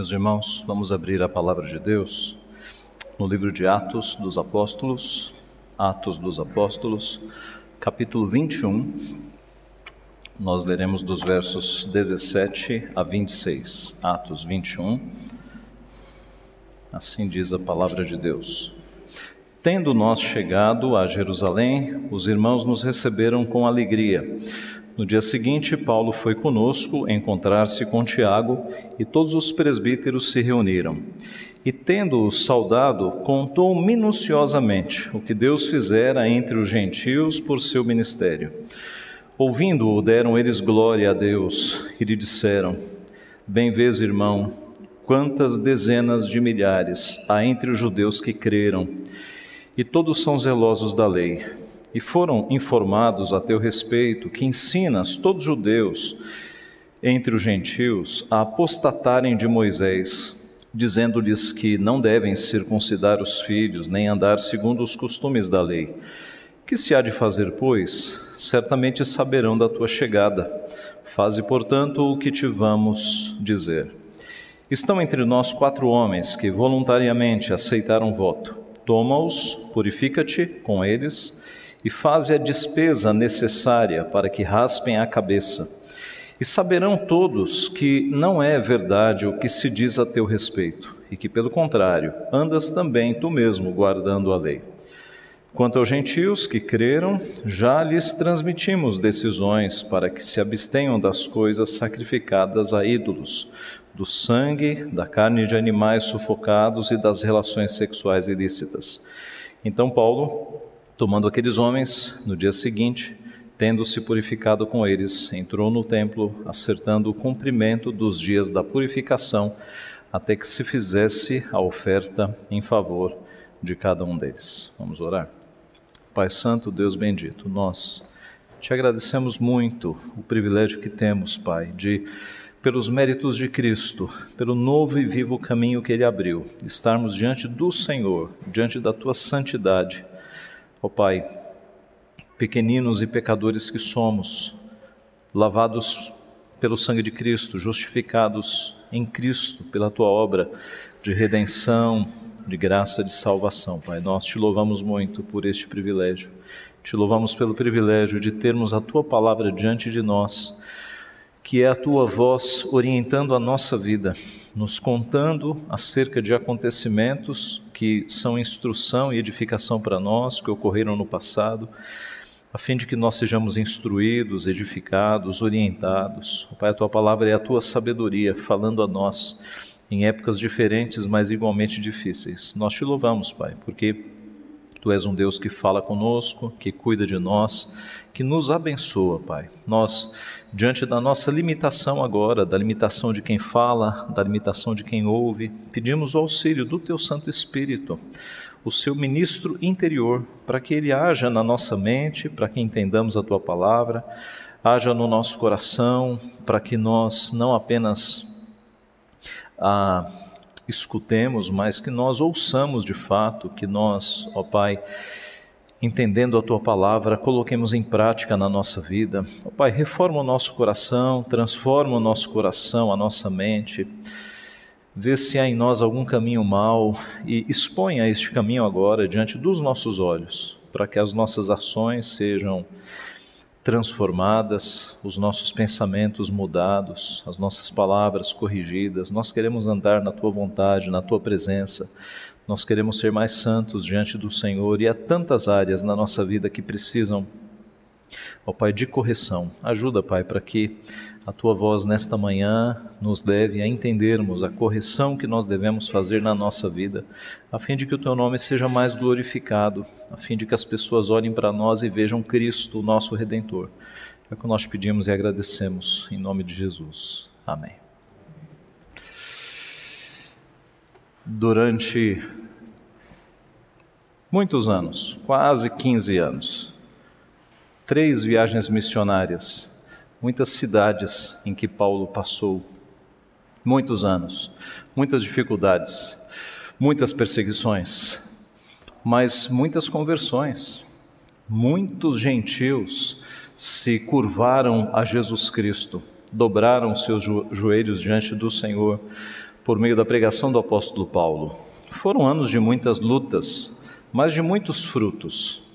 Meus irmãos, vamos abrir a palavra de Deus no livro de Atos dos Apóstolos, Atos dos Apóstolos, capítulo 21. Nós leremos dos versos 17 a 26. Atos 21. Assim diz a palavra de Deus. Tendo nós chegado a Jerusalém, os irmãos nos receberam com alegria. No dia seguinte, Paulo foi conosco encontrar-se com Tiago e todos os presbíteros se reuniram. E, tendo-o saudado, contou minuciosamente o que Deus fizera entre os gentios por seu ministério. Ouvindo-o, deram eles glória a Deus e lhe disseram: Bem vês, irmão, quantas dezenas de milhares há entre os judeus que creram, e todos são zelosos da lei e foram informados a teu respeito que ensinas todos os judeus entre os gentios a apostatarem de Moisés, dizendo-lhes que não devem circuncidar os filhos, nem andar segundo os costumes da lei. Que se há de fazer, pois? Certamente saberão da tua chegada. Faze, portanto, o que te vamos dizer. Estão entre nós quatro homens que voluntariamente aceitaram voto. Toma-os, purifica-te com eles e faze a despesa necessária para que raspem a cabeça. E saberão todos que não é verdade o que se diz a teu respeito, e que, pelo contrário, andas também tu mesmo guardando a lei. Quanto aos gentios que creram, já lhes transmitimos decisões para que se abstenham das coisas sacrificadas a ídolos, do sangue, da carne de animais sufocados e das relações sexuais ilícitas. Então Paulo Tomando aqueles homens, no dia seguinte, tendo-se purificado com eles, entrou no templo, acertando o cumprimento dos dias da purificação, até que se fizesse a oferta em favor de cada um deles. Vamos orar. Pai Santo, Deus bendito, nós te agradecemos muito o privilégio que temos, Pai, de pelos méritos de Cristo, pelo novo e vivo caminho que ele abriu, estarmos diante do Senhor, diante da tua santidade Ó oh, Pai, pequeninos e pecadores que somos, lavados pelo sangue de Cristo, justificados em Cristo pela tua obra de redenção, de graça, de salvação, Pai. Nós te louvamos muito por este privilégio. Te louvamos pelo privilégio de termos a tua palavra diante de nós, que é a tua voz orientando a nossa vida, nos contando acerca de acontecimentos que são instrução e edificação para nós, que ocorreram no passado, a fim de que nós sejamos instruídos, edificados, orientados. Pai, a tua palavra é a tua sabedoria falando a nós em épocas diferentes, mas igualmente difíceis. Nós te louvamos, Pai, porque Tu és um Deus que fala conosco, que cuida de nós, que nos abençoa, Pai. Nós, diante da nossa limitação agora, da limitação de quem fala, da limitação de quem ouve, pedimos o auxílio do Teu Santo Espírito, o Seu ministro interior, para que Ele haja na nossa mente, para que entendamos a Tua palavra, haja no nosso coração, para que nós não apenas. Ah, escutemos, mas que nós ouçamos de fato, que nós, ó Pai, entendendo a tua palavra, coloquemos em prática na nossa vida. Ó Pai, reforma o nosso coração, transforma o nosso coração, a nossa mente. Vê se há em nós algum caminho mau e exponha este caminho agora diante dos nossos olhos, para que as nossas ações sejam transformadas, os nossos pensamentos mudados, as nossas palavras corrigidas. Nós queremos andar na tua vontade, na tua presença. Nós queremos ser mais santos diante do Senhor e há tantas áreas na nossa vida que precisam, ó Pai, de correção. Ajuda, Pai, para que a tua voz nesta manhã nos leve a entendermos a correção que nós devemos fazer na nossa vida, a fim de que o teu nome seja mais glorificado, a fim de que as pessoas olhem para nós e vejam Cristo, o nosso redentor. É o que nós pedimos e agradecemos em nome de Jesus. Amém. Durante muitos anos, quase 15 anos, três viagens missionárias muitas cidades em que Paulo passou muitos anos, muitas dificuldades, muitas perseguições, mas muitas conversões. Muitos gentios se curvaram a Jesus Cristo, dobraram seus joelhos diante do Senhor, por meio da pregação do apóstolo Paulo. Foram anos de muitas lutas, mas de muitos frutos.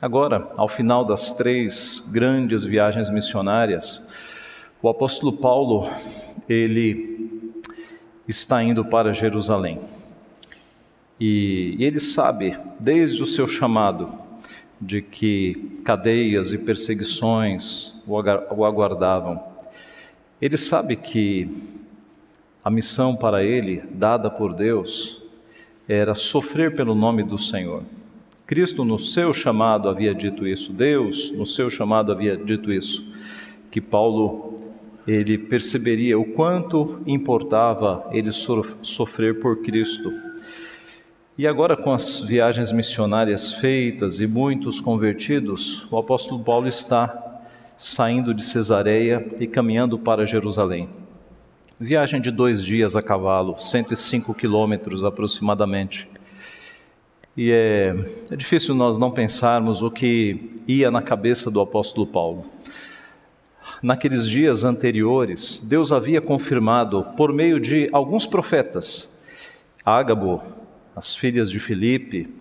Agora, ao final das três grandes viagens missionárias, o apóstolo Paulo, ele está indo para Jerusalém. E ele sabe, desde o seu chamado, de que cadeias e perseguições o aguardavam. Ele sabe que a missão para ele, dada por Deus, era sofrer pelo nome do Senhor. Cristo, no seu chamado, havia dito isso. Deus, no seu chamado, havia dito isso. Que Paulo ele perceberia o quanto importava ele sofrer por Cristo. E agora, com as viagens missionárias feitas e muitos convertidos, o apóstolo Paulo está saindo de Cesareia e caminhando para Jerusalém. Viagem de dois dias a cavalo, 105 quilômetros aproximadamente. E é, é difícil nós não pensarmos o que ia na cabeça do apóstolo Paulo naqueles dias anteriores, Deus havia confirmado por meio de alguns profetas, Ágabo, as filhas de Filipe,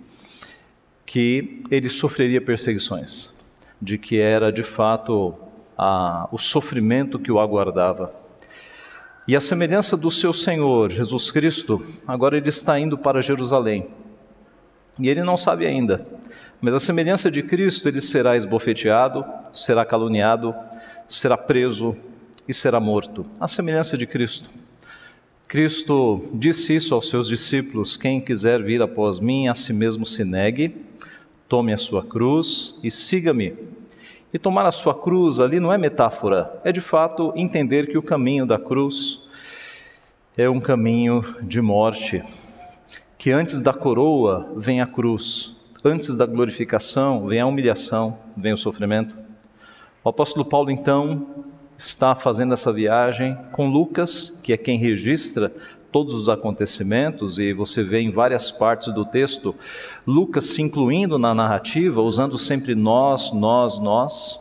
que ele sofreria perseguições, de que era de fato a, o sofrimento que o aguardava. E a semelhança do seu Senhor, Jesus Cristo, agora ele está indo para Jerusalém. E ele não sabe ainda, mas a semelhança de Cristo, ele será esbofeteado, será caluniado, será preso e será morto, a semelhança de Cristo. Cristo disse isso aos seus discípulos: Quem quiser vir após mim, a si mesmo se negue, tome a sua cruz e siga-me. E tomar a sua cruz ali não é metáfora, é de fato entender que o caminho da cruz é um caminho de morte, que antes da coroa vem a cruz, antes da glorificação vem a humilhação, vem o sofrimento. O apóstolo Paulo, então, está fazendo essa viagem com Lucas, que é quem registra todos os acontecimentos, e você vê em várias partes do texto Lucas se incluindo na narrativa, usando sempre nós, nós, nós,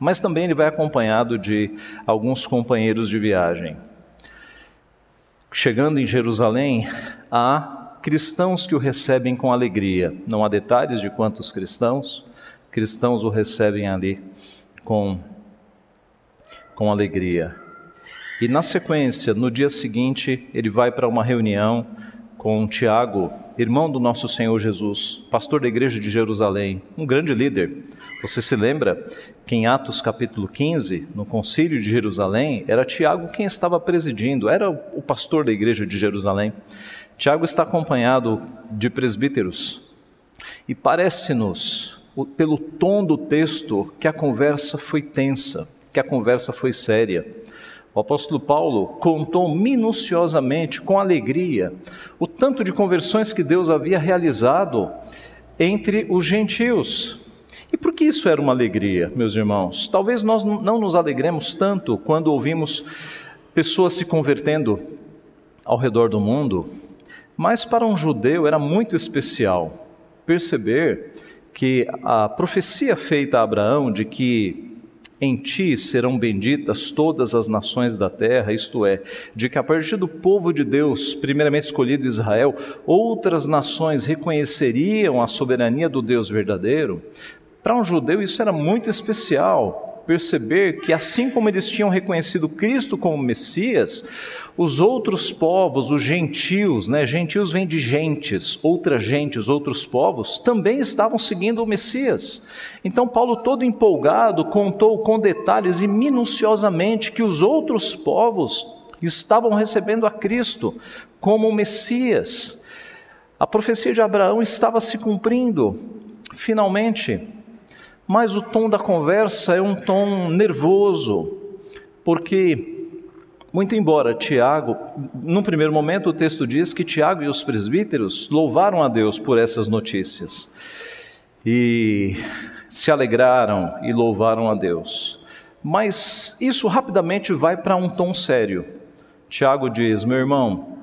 mas também ele vai acompanhado de alguns companheiros de viagem. Chegando em Jerusalém, há cristãos que o recebem com alegria. Não há detalhes de quantos cristãos, cristãos o recebem ali com, com alegria. E na sequência, no dia seguinte, ele vai para uma reunião com Tiago, irmão do nosso Senhor Jesus, pastor da igreja de Jerusalém, um grande líder. Você se lembra que em Atos capítulo 15, no concílio de Jerusalém, era Tiago quem estava presidindo, era o pastor da igreja de Jerusalém. Tiago está acompanhado de presbíteros e parece-nos pelo tom do texto, que a conversa foi tensa, que a conversa foi séria. O apóstolo Paulo contou minuciosamente, com alegria, o tanto de conversões que Deus havia realizado entre os gentios. E por que isso era uma alegria, meus irmãos? Talvez nós não nos alegremos tanto quando ouvimos pessoas se convertendo ao redor do mundo, mas para um judeu era muito especial perceber que a profecia feita a Abraão de que em ti serão benditas todas as nações da terra, isto é, de que a partir do povo de Deus, primeiramente escolhido Israel, outras nações reconheceriam a soberania do Deus verdadeiro, para um judeu isso era muito especial, perceber que assim como eles tinham reconhecido Cristo como Messias, os outros povos, os gentios, né? Gentios vem de gentes, outras gentes, outros povos, também estavam seguindo o Messias. Então, Paulo, todo empolgado, contou com detalhes e minuciosamente que os outros povos estavam recebendo a Cristo como Messias. A profecia de Abraão estava se cumprindo, finalmente. Mas o tom da conversa é um tom nervoso, porque muito embora Tiago, num primeiro momento o texto diz que Tiago e os presbíteros louvaram a Deus por essas notícias e se alegraram e louvaram a Deus. Mas isso rapidamente vai para um tom sério. Tiago diz: Meu irmão,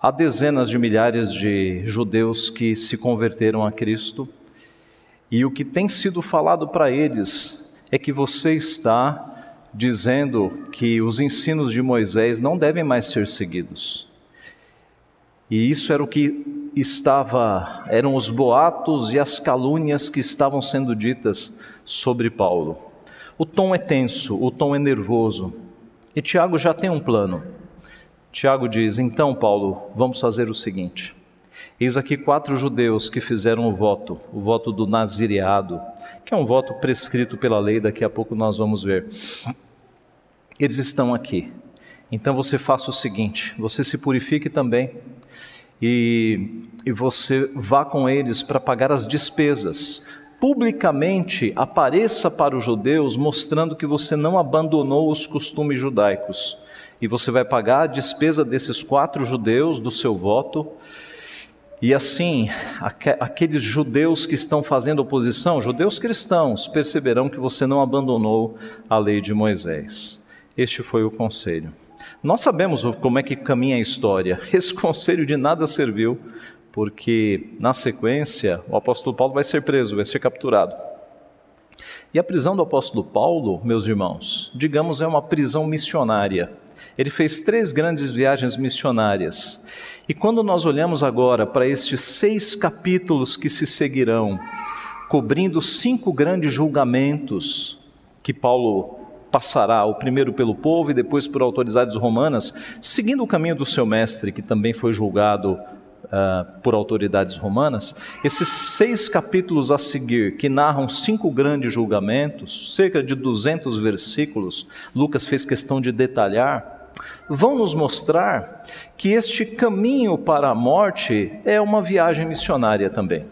há dezenas de milhares de judeus que se converteram a Cristo e o que tem sido falado para eles é que você está dizendo que os ensinos de Moisés não devem mais ser seguidos. E isso era o que estava, eram os boatos e as calúnias que estavam sendo ditas sobre Paulo. O tom é tenso, o tom é nervoso. E Tiago já tem um plano. Tiago diz: Então, Paulo, vamos fazer o seguinte. Eis aqui quatro judeus que fizeram o voto, o voto do nazireado, que é um voto prescrito pela lei, daqui a pouco nós vamos ver. Eles estão aqui. Então você faça o seguinte: você se purifique também e, e você vá com eles para pagar as despesas. Publicamente apareça para os judeus mostrando que você não abandonou os costumes judaicos. E você vai pagar a despesa desses quatro judeus do seu voto e assim, aqueles judeus que estão fazendo oposição, judeus cristãos, perceberão que você não abandonou a lei de Moisés. Este foi o conselho. Nós sabemos como é que caminha a história. Esse conselho de nada serviu, porque na sequência o apóstolo Paulo vai ser preso, vai ser capturado. E a prisão do apóstolo Paulo, meus irmãos, digamos, é uma prisão missionária. Ele fez três grandes viagens missionárias. E quando nós olhamos agora para estes seis capítulos que se seguirão, cobrindo cinco grandes julgamentos que Paulo passará, o primeiro pelo povo e depois por autoridades romanas, seguindo o caminho do seu mestre, que também foi julgado uh, por autoridades romanas, esses seis capítulos a seguir, que narram cinco grandes julgamentos, cerca de 200 versículos, Lucas fez questão de detalhar, vão nos mostrar que este caminho para a morte é uma viagem missionária também.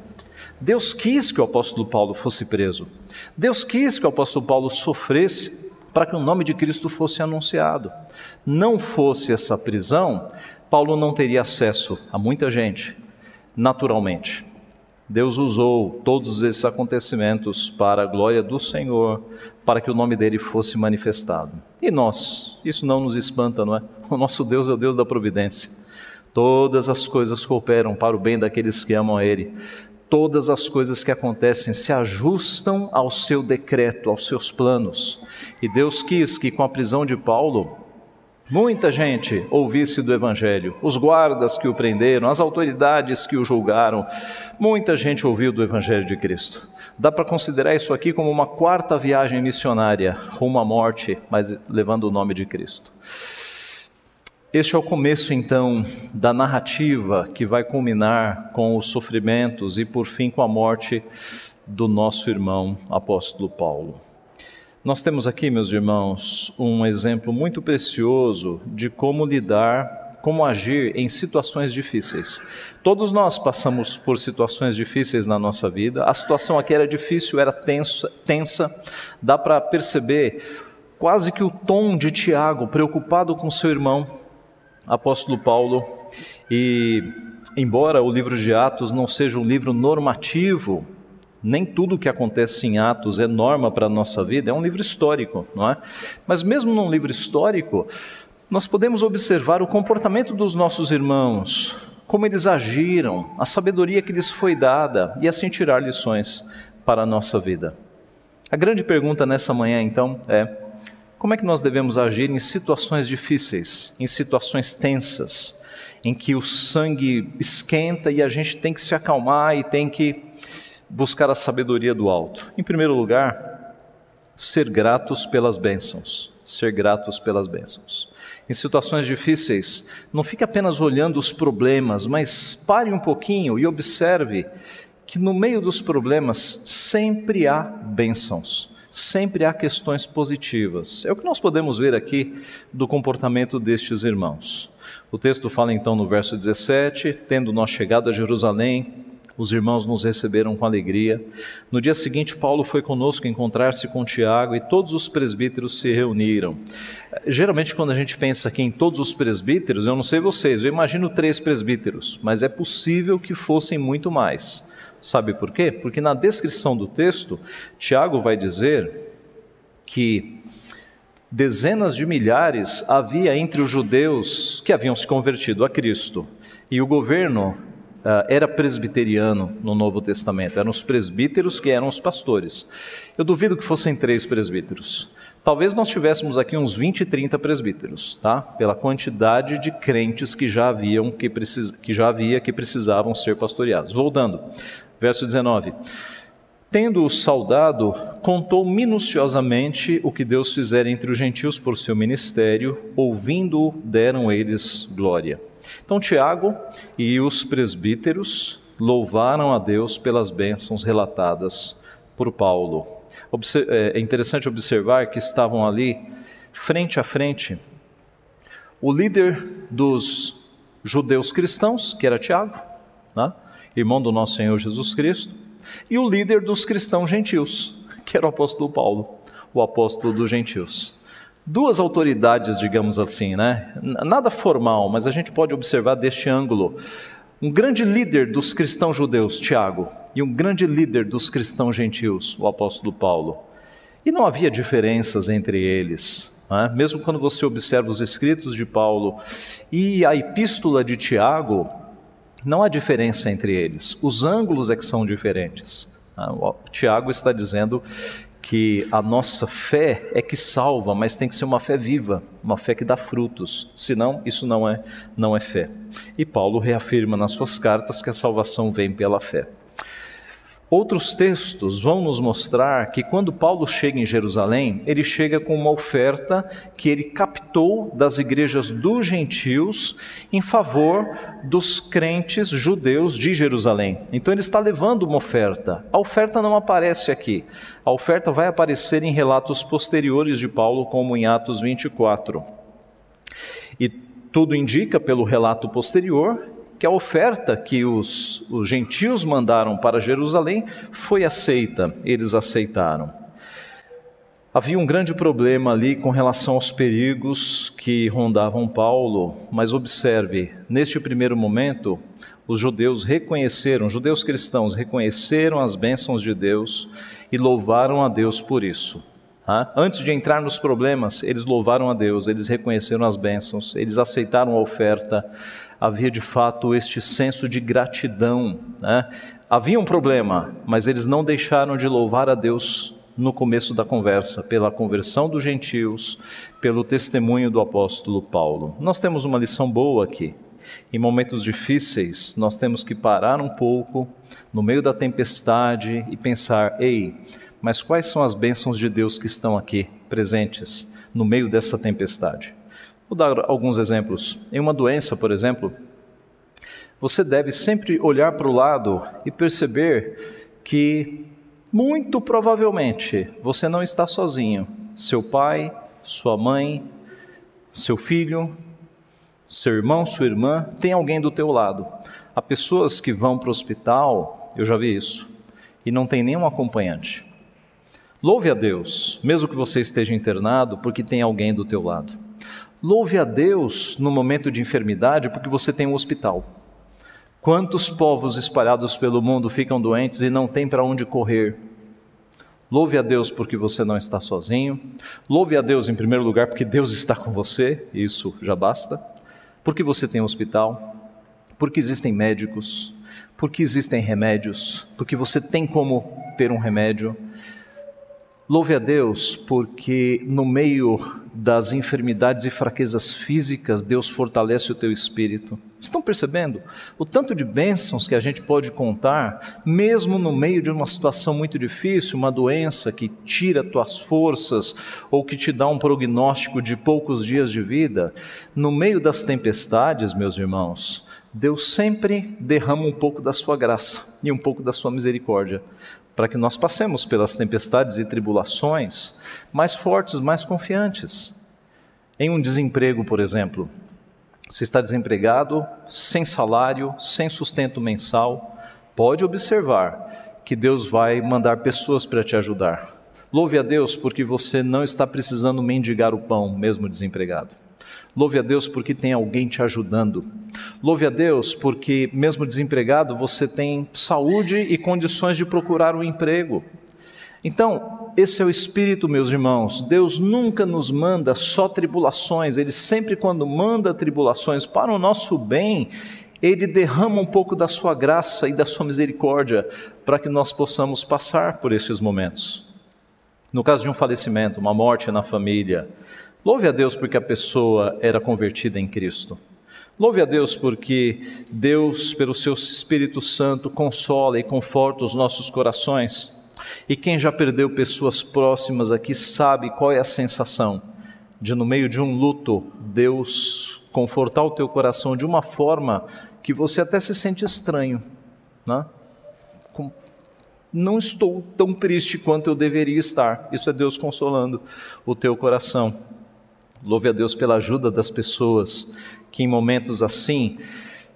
Deus quis que o apóstolo Paulo fosse preso. Deus quis que o apóstolo Paulo sofresse para que o nome de Cristo fosse anunciado. Não fosse essa prisão, Paulo não teria acesso a muita gente, naturalmente. Deus usou todos esses acontecimentos para a glória do Senhor, para que o nome dele fosse manifestado. E nós, isso não nos espanta, não é? O nosso Deus é o Deus da providência. Todas as coisas cooperam para o bem daqueles que amam a Ele. Todas as coisas que acontecem se ajustam ao seu decreto, aos seus planos. E Deus quis que, com a prisão de Paulo, Muita gente ouvisse do Evangelho, os guardas que o prenderam, as autoridades que o julgaram, muita gente ouviu do Evangelho de Cristo. Dá para considerar isso aqui como uma quarta viagem missionária rumo à morte, mas levando o nome de Cristo. Este é o começo, então, da narrativa que vai culminar com os sofrimentos e, por fim, com a morte do nosso irmão apóstolo Paulo. Nós temos aqui, meus irmãos, um exemplo muito precioso de como lidar, como agir em situações difíceis. Todos nós passamos por situações difíceis na nossa vida. A situação aqui era difícil, era tensa, tensa. Dá para perceber quase que o tom de Tiago, preocupado com seu irmão, apóstolo Paulo. E embora o livro de Atos não seja um livro normativo, nem tudo que acontece em Atos é norma para a nossa vida, é um livro histórico, não é? Mas mesmo num livro histórico, nós podemos observar o comportamento dos nossos irmãos, como eles agiram, a sabedoria que lhes foi dada e assim tirar lições para a nossa vida. A grande pergunta nessa manhã, então, é: como é que nós devemos agir em situações difíceis, em situações tensas, em que o sangue esquenta e a gente tem que se acalmar e tem que buscar a sabedoria do alto. Em primeiro lugar, ser gratos pelas bênçãos. Ser gratos pelas bênçãos. Em situações difíceis, não fique apenas olhando os problemas, mas pare um pouquinho e observe que no meio dos problemas sempre há bênçãos, sempre há questões positivas. É o que nós podemos ver aqui do comportamento destes irmãos. O texto fala então no verso 17: Tendo nós chegado a Jerusalém, os irmãos nos receberam com alegria. No dia seguinte, Paulo foi conosco encontrar-se com Tiago e todos os presbíteros se reuniram. Geralmente, quando a gente pensa aqui em todos os presbíteros, eu não sei vocês, eu imagino três presbíteros, mas é possível que fossem muito mais. Sabe por quê? Porque na descrição do texto, Tiago vai dizer que dezenas de milhares havia entre os judeus que haviam se convertido a Cristo. E o governo era presbiteriano no Novo Testamento, eram os presbíteros que eram os pastores. Eu duvido que fossem três presbíteros. Talvez nós tivéssemos aqui uns 20, 30 presbíteros, tá? Pela quantidade de crentes que já haviam que, precis... que já havia que precisavam ser pastoreados. Voltando, verso 19. Tendo-o saudado, contou minuciosamente o que Deus fizera entre os gentios por seu ministério, ouvindo-o, deram eles glória. Então, Tiago e os presbíteros louvaram a Deus pelas bênçãos relatadas por Paulo. É, é interessante observar que estavam ali, frente a frente, o líder dos judeus cristãos, que era Tiago, né? irmão do nosso Senhor Jesus Cristo, e o líder dos cristãos gentios, que era o apóstolo Paulo, o apóstolo dos gentios. Duas autoridades, digamos assim, né? Nada formal, mas a gente pode observar deste ângulo. Um grande líder dos cristãos judeus, Tiago, e um grande líder dos cristãos gentios, o apóstolo Paulo. E não havia diferenças entre eles. Né? Mesmo quando você observa os escritos de Paulo e a epístola de Tiago, não há diferença entre eles. Os ângulos é que são diferentes. Né? Tiago está dizendo que a nossa fé é que salva, mas tem que ser uma fé viva, uma fé que dá frutos. Senão, isso não é não é fé. E Paulo reafirma nas suas cartas que a salvação vem pela fé. Outros textos vão nos mostrar que quando Paulo chega em Jerusalém, ele chega com uma oferta que ele captou das igrejas dos gentios em favor dos crentes judeus de Jerusalém. Então ele está levando uma oferta. A oferta não aparece aqui. A oferta vai aparecer em relatos posteriores de Paulo, como em Atos 24. E tudo indica, pelo relato posterior, que a oferta que os, os gentios mandaram para Jerusalém foi aceita, eles aceitaram. Havia um grande problema ali com relação aos perigos que rondavam Paulo, mas observe, neste primeiro momento, os judeus reconheceram, judeus cristãos reconheceram as bênçãos de Deus e louvaram a Deus por isso. Tá? Antes de entrar nos problemas, eles louvaram a Deus, eles reconheceram as bênçãos, eles aceitaram a oferta, havia de fato este senso de gratidão. Né? Havia um problema, mas eles não deixaram de louvar a Deus no começo da conversa, pela conversão dos gentios, pelo testemunho do apóstolo Paulo. Nós temos uma lição boa aqui. Em momentos difíceis, nós temos que parar um pouco no meio da tempestade e pensar: ei, mas quais são as bênçãos de Deus que estão aqui presentes no meio dessa tempestade? Vou dar alguns exemplos. Em uma doença, por exemplo, você deve sempre olhar para o lado e perceber que, muito provavelmente, você não está sozinho. Seu pai, sua mãe, seu filho, seu irmão, sua irmã, tem alguém do teu lado. Há pessoas que vão para o hospital, eu já vi isso, e não tem nenhum acompanhante. Louve a Deus, mesmo que você esteja internado, porque tem alguém do teu lado. Louve a Deus no momento de enfermidade, porque você tem um hospital. Quantos povos espalhados pelo mundo ficam doentes e não têm para onde correr? Louve a Deus porque você não está sozinho. Louve a Deus em primeiro lugar porque Deus está com você, isso já basta. Porque você tem um hospital, porque existem médicos, porque existem remédios, porque você tem como ter um remédio. Louve a Deus porque no meio das enfermidades e fraquezas físicas, Deus fortalece o teu espírito. Estão percebendo? O tanto de bênçãos que a gente pode contar, mesmo no meio de uma situação muito difícil, uma doença que tira tuas forças ou que te dá um prognóstico de poucos dias de vida, no meio das tempestades, meus irmãos, Deus sempre derrama um pouco da sua graça e um pouco da sua misericórdia para que nós passemos pelas tempestades e tribulações mais fortes, mais confiantes. Em um desemprego, por exemplo, se está desempregado, sem salário, sem sustento mensal, pode observar que Deus vai mandar pessoas para te ajudar. Louve a Deus porque você não está precisando mendigar o pão, mesmo desempregado. Louve a Deus porque tem alguém te ajudando. Louve a Deus porque, mesmo desempregado, você tem saúde e condições de procurar um emprego. Então, esse é o Espírito, meus irmãos. Deus nunca nos manda só tribulações, Ele sempre, quando manda tribulações para o nosso bem, Ele derrama um pouco da Sua graça e da Sua misericórdia para que nós possamos passar por estes momentos. No caso de um falecimento, uma morte na família, louve a Deus porque a pessoa era convertida em Cristo. Louve a Deus porque Deus, pelo seu Espírito Santo, consola e conforta os nossos corações. E quem já perdeu pessoas próximas aqui sabe qual é a sensação de, no meio de um luto, Deus confortar o teu coração de uma forma que você até se sente estranho. Né? Não estou tão triste quanto eu deveria estar. Isso é Deus consolando o teu coração. Louve a Deus pela ajuda das pessoas que, em momentos assim,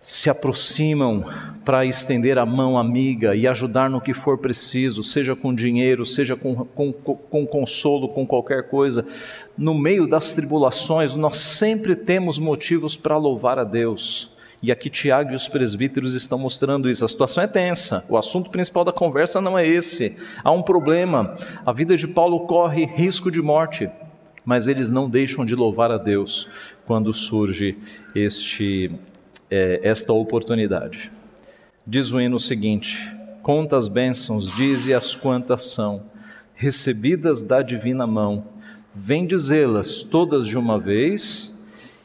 se aproximam para estender a mão amiga e ajudar no que for preciso, seja com dinheiro, seja com, com, com consolo, com qualquer coisa. No meio das tribulações, nós sempre temos motivos para louvar a Deus. E aqui Tiago e os presbíteros estão mostrando isso. A situação é tensa. O assunto principal da conversa não é esse. Há um problema. A vida de Paulo corre risco de morte, mas eles não deixam de louvar a Deus quando surge este é, esta oportunidade. Diz o hino seguinte: Conta as bênçãos, dize as quantas são, recebidas da divina mão, vem dizê-las todas de uma vez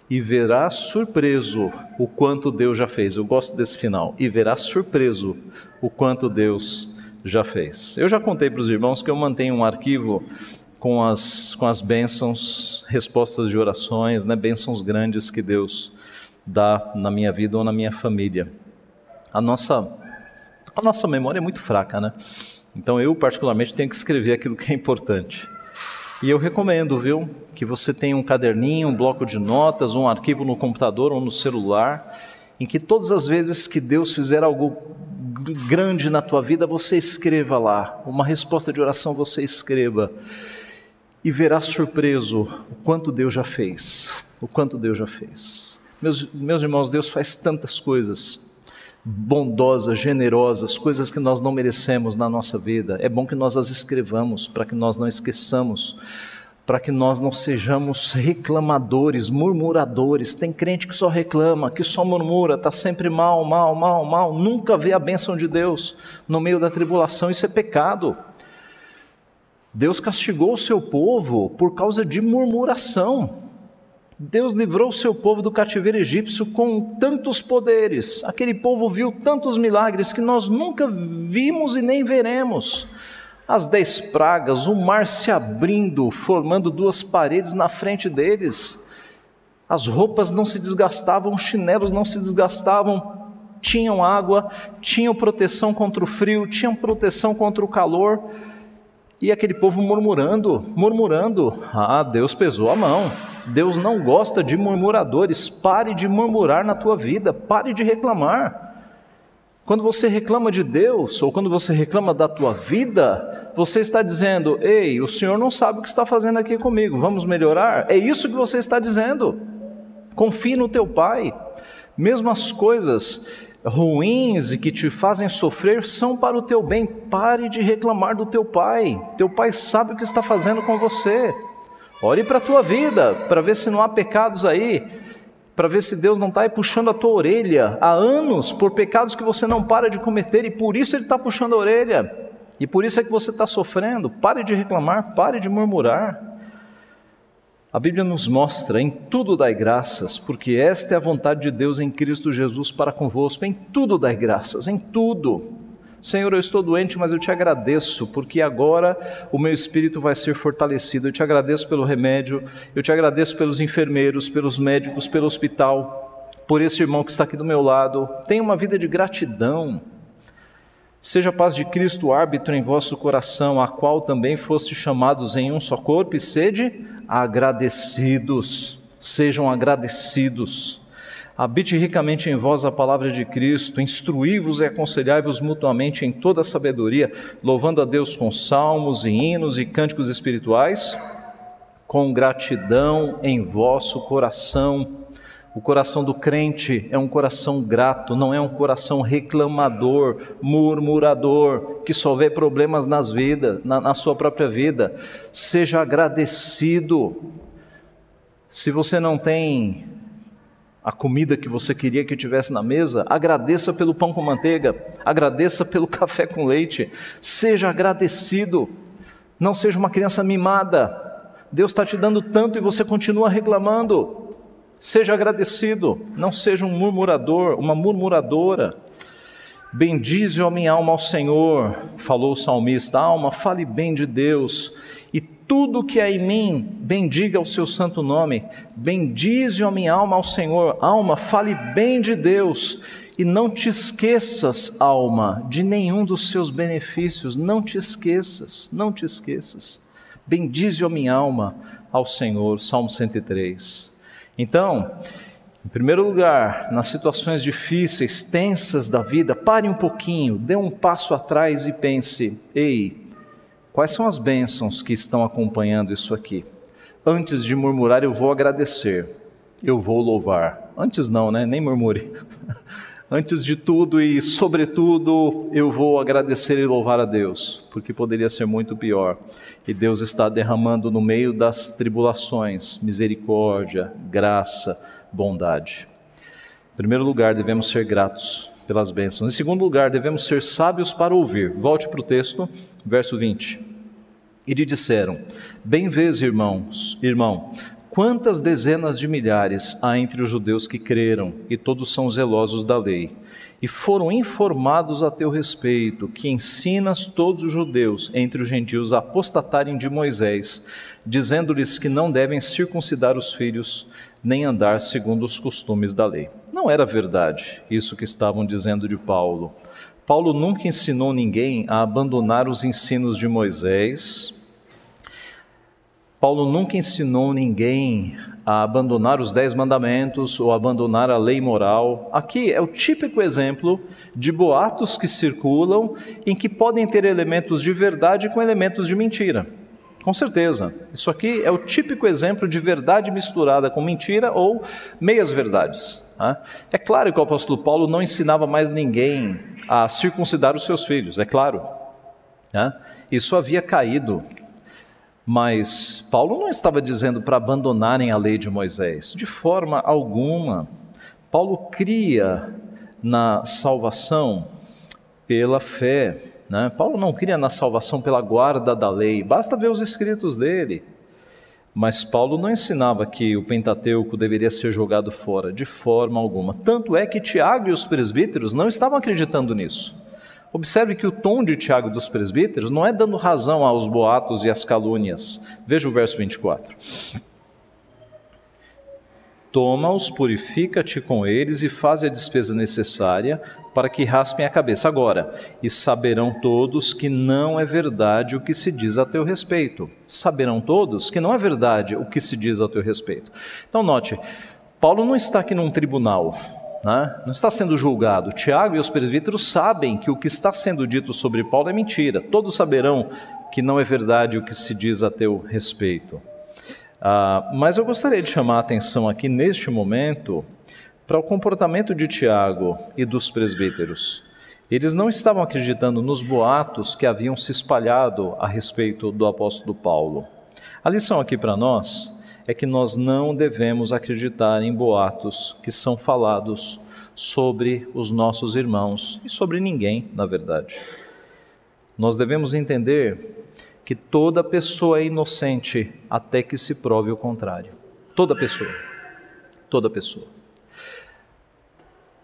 e verás surpreso o quanto Deus já fez. Eu gosto desse final. E verás surpreso o quanto Deus já fez. Eu já contei para os irmãos que eu mantenho um arquivo com as, com as bênçãos, respostas de orações, né, bênçãos grandes que Deus dá na minha vida ou na minha família. A nossa, a nossa memória é muito fraca, né? Então eu, particularmente, tenho que escrever aquilo que é importante. E eu recomendo, viu, que você tenha um caderninho, um bloco de notas, um arquivo no computador ou no celular, em que todas as vezes que Deus fizer algo grande na tua vida, você escreva lá. Uma resposta de oração você escreva. E verá surpreso o quanto Deus já fez. O quanto Deus já fez. Meus, meus irmãos, Deus faz tantas coisas bondosas, generosas, coisas que nós não merecemos na nossa vida. É bom que nós as escrevamos para que nós não esqueçamos, para que nós não sejamos reclamadores, murmuradores. Tem crente que só reclama, que só murmura, está sempre mal, mal, mal, mal, nunca vê a bênção de Deus no meio da tribulação. Isso é pecado. Deus castigou o seu povo por causa de murmuração. Deus livrou o seu povo do cativeiro egípcio com tantos poderes. Aquele povo viu tantos milagres que nós nunca vimos e nem veremos. As dez pragas, o mar se abrindo, formando duas paredes na frente deles. As roupas não se desgastavam, os chinelos não se desgastavam, tinham água, tinham proteção contra o frio, tinham proteção contra o calor. E aquele povo murmurando, murmurando. Ah, Deus pesou a mão. Deus não gosta de murmuradores. Pare de murmurar na tua vida, pare de reclamar. Quando você reclama de Deus, ou quando você reclama da tua vida, você está dizendo: Ei, o Senhor não sabe o que está fazendo aqui comigo, vamos melhorar? É isso que você está dizendo. Confie no teu Pai. Mesmo as coisas ruins e que te fazem sofrer são para o teu bem. Pare de reclamar do teu Pai. Teu Pai sabe o que está fazendo com você. Ore para a tua vida, para ver se não há pecados aí, para ver se Deus não está aí puxando a tua orelha há anos por pecados que você não para de cometer e por isso Ele está puxando a orelha. E por isso é que você está sofrendo. Pare de reclamar, pare de murmurar. A Bíblia nos mostra em tudo dai graças, porque esta é a vontade de Deus em Cristo Jesus para convosco. Em tudo dai graças, em tudo. Senhor, eu estou doente, mas eu te agradeço, porque agora o meu espírito vai ser fortalecido. Eu te agradeço pelo remédio, eu te agradeço pelos enfermeiros, pelos médicos, pelo hospital, por esse irmão que está aqui do meu lado. Tenha uma vida de gratidão. Seja a paz de Cristo árbitro em vosso coração, a qual também foste chamados em um só corpo, e sede agradecidos. Sejam agradecidos. Habite ricamente em vós a palavra de Cristo, instruí-vos e aconselhai-vos mutuamente em toda a sabedoria, louvando a Deus com salmos e hinos e cânticos espirituais, com gratidão em vosso coração. O coração do crente é um coração grato, não é um coração reclamador, murmurador, que só vê problemas nas vidas, na, na sua própria vida. Seja agradecido. Se você não tem a comida que você queria que tivesse na mesa, agradeça pelo pão com manteiga, agradeça pelo café com leite, seja agradecido. Não seja uma criança mimada. Deus está te dando tanto e você continua reclamando. Seja agradecido, não seja um murmurador, uma murmuradora. Bendize, ó minha alma, ao Senhor, falou o salmista. Alma, fale bem de Deus, e tudo que é em mim, bendiga o seu santo nome. Bendize, ó minha alma, ao Senhor. Alma, fale bem de Deus, e não te esqueças, alma, de nenhum dos seus benefícios. Não te esqueças, não te esqueças. Bendize, ó minha alma, ao Senhor. Salmo 103. Então, em primeiro lugar, nas situações difíceis, tensas da vida, pare um pouquinho, dê um passo atrás e pense: ei, quais são as bênçãos que estão acompanhando isso aqui? Antes de murmurar, eu vou agradecer, eu vou louvar. Antes não, né? Nem murmure. Antes de tudo e sobretudo, eu vou agradecer e louvar a Deus, porque poderia ser muito pior. E Deus está derramando no meio das tribulações misericórdia, graça, bondade. Em primeiro lugar, devemos ser gratos pelas bênçãos. Em segundo lugar, devemos ser sábios para ouvir. Volte para o texto, verso 20. E lhe disseram: Bem vês, irmãos, irmão, quantas dezenas de milhares há entre os judeus que creram, e todos são zelosos da lei. E foram informados a teu respeito, que ensinas todos os judeus entre os gentios a apostatarem de Moisés, dizendo-lhes que não devem circuncidar os filhos nem andar segundo os costumes da lei. Não era verdade isso que estavam dizendo de Paulo. Paulo nunca ensinou ninguém a abandonar os ensinos de Moisés. Paulo nunca ensinou ninguém a abandonar os dez mandamentos ou abandonar a lei moral. Aqui é o típico exemplo de boatos que circulam em que podem ter elementos de verdade com elementos de mentira. Com certeza. Isso aqui é o típico exemplo de verdade misturada com mentira ou meias verdades. Né? É claro que o apóstolo Paulo não ensinava mais ninguém a circuncidar os seus filhos, é claro. Né? Isso havia caído. Mas Paulo não estava dizendo para abandonarem a lei de Moisés, de forma alguma. Paulo cria na salvação pela fé né? Paulo não cria na salvação pela guarda da lei, basta ver os escritos dele. Mas Paulo não ensinava que o Pentateuco deveria ser jogado fora, de forma alguma. Tanto é que Tiago e os presbíteros não estavam acreditando nisso. Observe que o tom de Tiago dos presbíteros não é dando razão aos boatos e às calúnias. Veja o verso 24. Toma-os, purifica-te com eles e faz a despesa necessária, para que raspem a cabeça. Agora, e saberão todos que não é verdade o que se diz a teu respeito. Saberão todos que não é verdade o que se diz a teu respeito. Então, note, Paulo não está aqui num tribunal, né? não está sendo julgado. Tiago e os presbíteros sabem que o que está sendo dito sobre Paulo é mentira. Todos saberão que não é verdade o que se diz a teu respeito. Ah, mas eu gostaria de chamar a atenção aqui neste momento para o comportamento de Tiago e dos presbíteros. Eles não estavam acreditando nos boatos que haviam se espalhado a respeito do apóstolo Paulo. A lição aqui para nós é que nós não devemos acreditar em boatos que são falados sobre os nossos irmãos e sobre ninguém, na verdade. Nós devemos entender que toda pessoa é inocente até que se prove o contrário. Toda pessoa. Toda pessoa.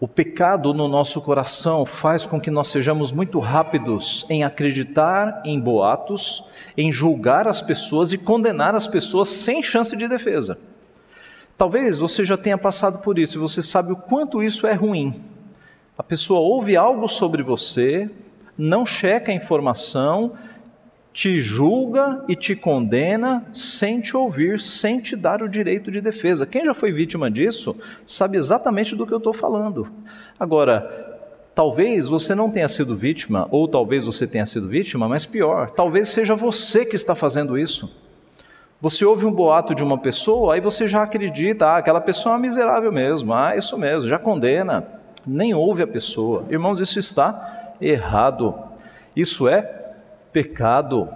O pecado no nosso coração faz com que nós sejamos muito rápidos em acreditar em boatos, em julgar as pessoas e condenar as pessoas sem chance de defesa. Talvez você já tenha passado por isso e você sabe o quanto isso é ruim. A pessoa ouve algo sobre você, não checa a informação, te julga e te condena sem te ouvir, sem te dar o direito de defesa. Quem já foi vítima disso sabe exatamente do que eu estou falando. Agora, talvez você não tenha sido vítima, ou talvez você tenha sido vítima, mas pior, talvez seja você que está fazendo isso. Você ouve um boato de uma pessoa, aí você já acredita, ah, aquela pessoa é miserável mesmo, ah, isso mesmo, já condena, nem ouve a pessoa. Irmãos, isso está errado. Isso é pecado.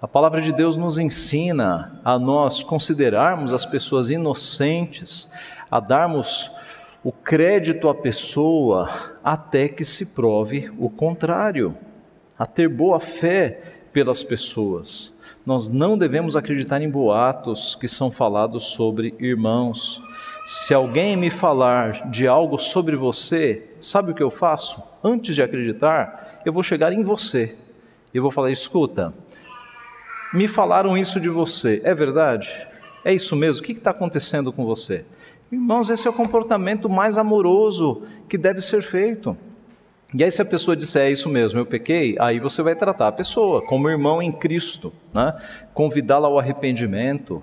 A palavra de Deus nos ensina a nós considerarmos as pessoas inocentes, a darmos o crédito à pessoa até que se prove o contrário, a ter boa fé pelas pessoas. Nós não devemos acreditar em boatos que são falados sobre irmãos. Se alguém me falar de algo sobre você, sabe o que eu faço? Antes de acreditar, eu vou chegar em você e vou falar: escuta, me falaram isso de você, é verdade? É isso mesmo? O que está acontecendo com você? Irmãos, esse é o comportamento mais amoroso que deve ser feito. E aí, se a pessoa disser é isso mesmo, eu pequei, aí você vai tratar a pessoa como irmão em Cristo, né? convidá-la ao arrependimento.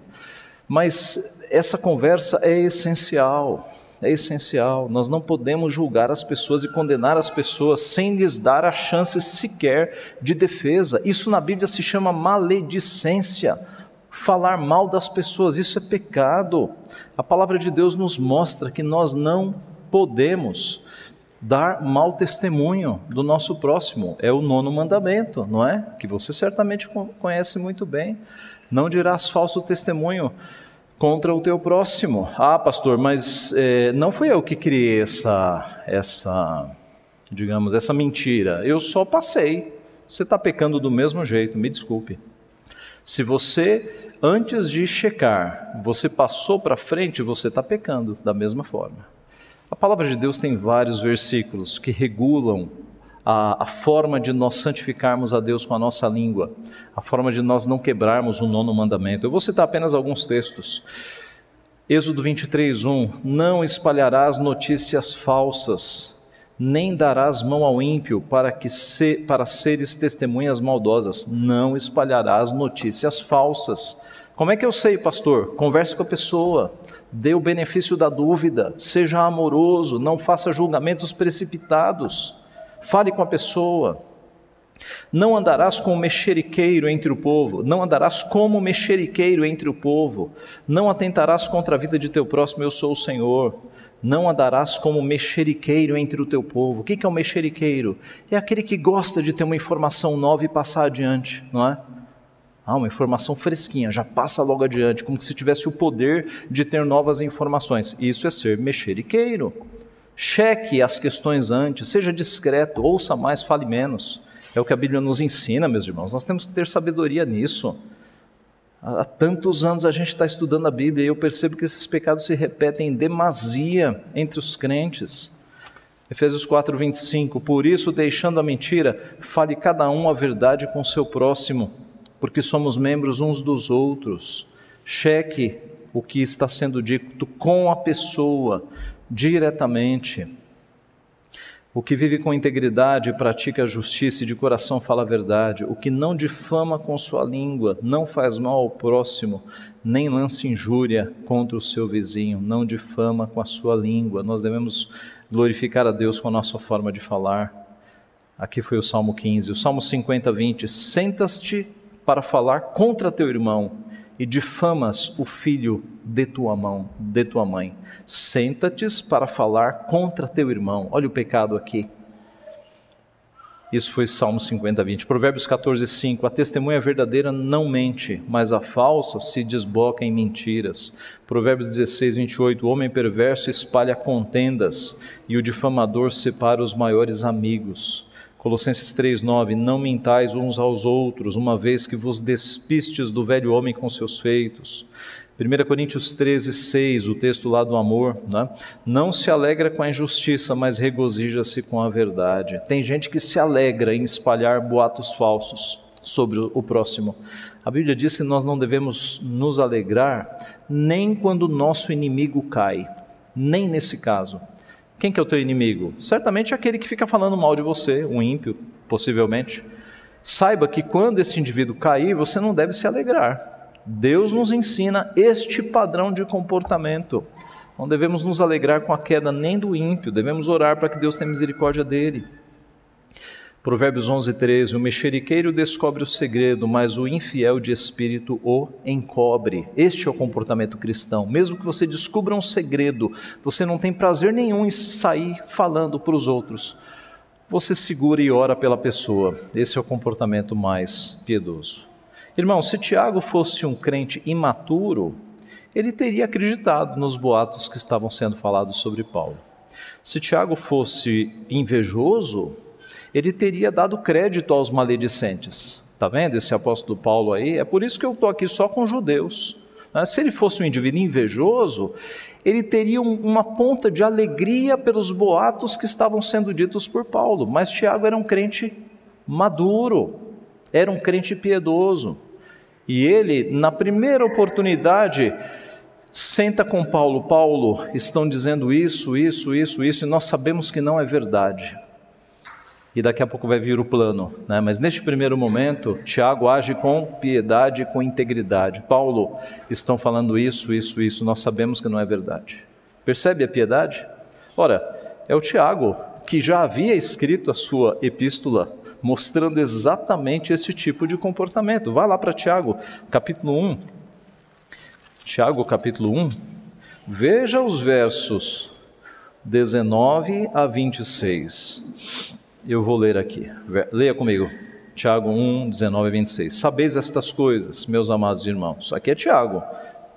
Mas essa conversa é essencial, é essencial. Nós não podemos julgar as pessoas e condenar as pessoas sem lhes dar a chance sequer de defesa. Isso na Bíblia se chama maledicência falar mal das pessoas, isso é pecado. A palavra de Deus nos mostra que nós não podemos dar mau testemunho do nosso próximo. É o nono mandamento, não é? Que você certamente conhece muito bem. Não dirás falso testemunho contra o teu próximo. Ah, pastor, mas é, não fui eu que criei essa, essa, digamos, essa mentira. Eu só passei. Você está pecando do mesmo jeito, me desculpe. Se você antes de checar, você passou para frente, você está pecando da mesma forma. A palavra de Deus tem vários versículos que regulam a, a, forma de nós santificarmos a Deus com a nossa língua, a forma de nós não quebrarmos o nono mandamento. Eu vou citar apenas alguns textos. Êxodo 23, 1: Não espalharás notícias falsas, nem darás mão ao ímpio para, que se, para seres testemunhas maldosas. Não espalharás notícias falsas. Como é que eu sei, pastor? Converse com a pessoa, dê o benefício da dúvida, seja amoroso, não faça julgamentos precipitados, fale com a pessoa. Não andarás como mexeriqueiro entre o povo, não andarás como mexeriqueiro entre o povo, não atentarás contra a vida de teu próximo, eu sou o Senhor. Não andarás como mexeriqueiro entre o teu povo. O que é o um mexeriqueiro? É aquele que gosta de ter uma informação nova e passar adiante, não é? Ah, uma informação fresquinha, já passa logo adiante, como se tivesse o poder de ter novas informações. Isso é ser mexeriqueiro. Cheque as questões antes, seja discreto, ouça mais, fale menos. É o que a Bíblia nos ensina, meus irmãos. Nós temos que ter sabedoria nisso. Há tantos anos a gente está estudando a Bíblia e eu percebo que esses pecados se repetem em demasia entre os crentes. Efésios 4, 25. Por isso, deixando a mentira, fale cada um a verdade com seu próximo porque somos membros uns dos outros. Cheque o que está sendo dito com a pessoa diretamente. O que vive com integridade pratica a justiça e de coração fala a verdade. O que não difama com sua língua, não faz mal ao próximo, nem lança injúria contra o seu vizinho, não difama com a sua língua. Nós devemos glorificar a Deus com a nossa forma de falar. Aqui foi o Salmo 15. O Salmo 50, 20. Sentas-te para falar contra teu irmão e difamas o filho de tua mão, de tua mãe. Senta-te para falar contra teu irmão. Olha o pecado aqui. Isso foi Salmo 50, 20. Provérbios 14, 5. A testemunha verdadeira não mente, mas a falsa se desboca em mentiras. Provérbios 16, 28. O homem perverso espalha contendas e o difamador separa os maiores amigos. Colossenses 3:9 Não mintais uns aos outros, uma vez que vos despistes do velho homem com seus feitos. 1 Coríntios 13, 6, o texto lá do amor, né? não se alegra com a injustiça, mas regozija-se com a verdade. Tem gente que se alegra em espalhar boatos falsos sobre o próximo. A Bíblia diz que nós não devemos nos alegrar nem quando o nosso inimigo cai, nem nesse caso. Quem que é o teu inimigo? Certamente aquele que fica falando mal de você, um ímpio, possivelmente. Saiba que quando esse indivíduo cair, você não deve se alegrar. Deus nos ensina este padrão de comportamento. Não devemos nos alegrar com a queda nem do ímpio, devemos orar para que Deus tenha misericórdia dele. Provérbios 11, 13: O mexeriqueiro descobre o segredo, mas o infiel de espírito o encobre. Este é o comportamento cristão. Mesmo que você descubra um segredo, você não tem prazer nenhum em sair falando para os outros. Você segura e ora pela pessoa. Esse é o comportamento mais piedoso. Irmão, se Tiago fosse um crente imaturo, ele teria acreditado nos boatos que estavam sendo falados sobre Paulo. Se Tiago fosse invejoso, ele teria dado crédito aos maledicentes. Tá vendo esse apóstolo Paulo aí? É por isso que eu estou aqui só com judeus. Né? Se ele fosse um indivíduo invejoso, ele teria uma ponta de alegria pelos boatos que estavam sendo ditos por Paulo. Mas Tiago era um crente maduro, era um crente piedoso. E ele, na primeira oportunidade, senta com Paulo: Paulo, estão dizendo isso, isso, isso, isso, e nós sabemos que não é verdade e daqui a pouco vai vir o plano. Né? Mas neste primeiro momento, Tiago age com piedade e com integridade. Paulo, estão falando isso, isso, isso, nós sabemos que não é verdade. Percebe a piedade? Ora, é o Tiago que já havia escrito a sua epístola mostrando exatamente esse tipo de comportamento. Vá lá para Tiago, capítulo 1. Tiago, capítulo 1. Veja os versos 19 a 26. Eu vou ler aqui. Leia comigo. Tiago 1, 19 e 26. Sabeis estas coisas, meus amados irmãos. Aqui é Tiago,